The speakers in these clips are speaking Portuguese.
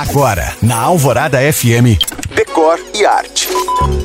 Agora, na Alvorada FM, Decor e Arte.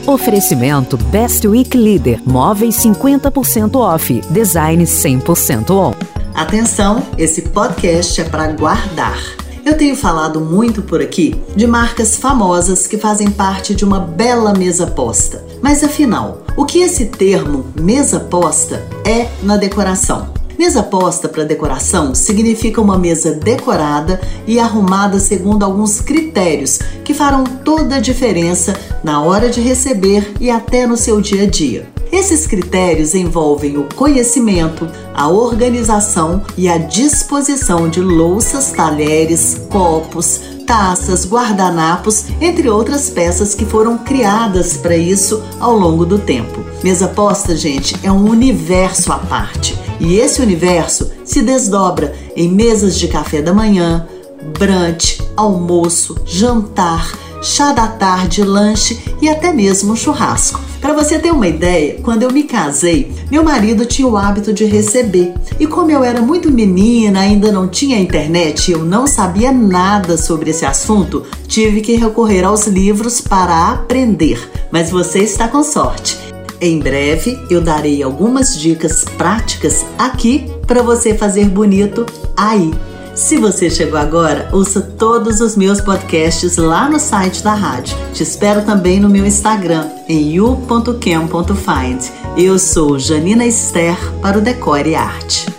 Oferecimento Best Week Leader. Móveis 50% off. Design 100% on. Atenção, esse podcast é para guardar. Eu tenho falado muito por aqui de marcas famosas que fazem parte de uma bela mesa posta. Mas afinal, o que esse termo mesa posta é na decoração? Mesa posta para decoração significa uma mesa decorada e arrumada segundo alguns critérios que farão toda a diferença na hora de receber e até no seu dia a dia. Esses critérios envolvem o conhecimento, a organização e a disposição de louças, talheres, copos, taças, guardanapos, entre outras peças que foram criadas para isso ao longo do tempo. Mesa posta, gente, é um universo à parte. E esse universo se desdobra em mesas de café da manhã, brunch, almoço, jantar, chá da tarde, lanche e até mesmo churrasco. Para você ter uma ideia, quando eu me casei, meu marido tinha o hábito de receber. E como eu era muito menina, ainda não tinha internet eu não sabia nada sobre esse assunto, tive que recorrer aos livros para aprender. Mas você está com sorte. Em breve eu darei algumas dicas práticas aqui para você fazer bonito aí. Se você chegou agora, ouça todos os meus podcasts lá no site da rádio. Te espero também no meu Instagram, em you.cam.find. Eu sou Janina Esther para o Decore e Arte.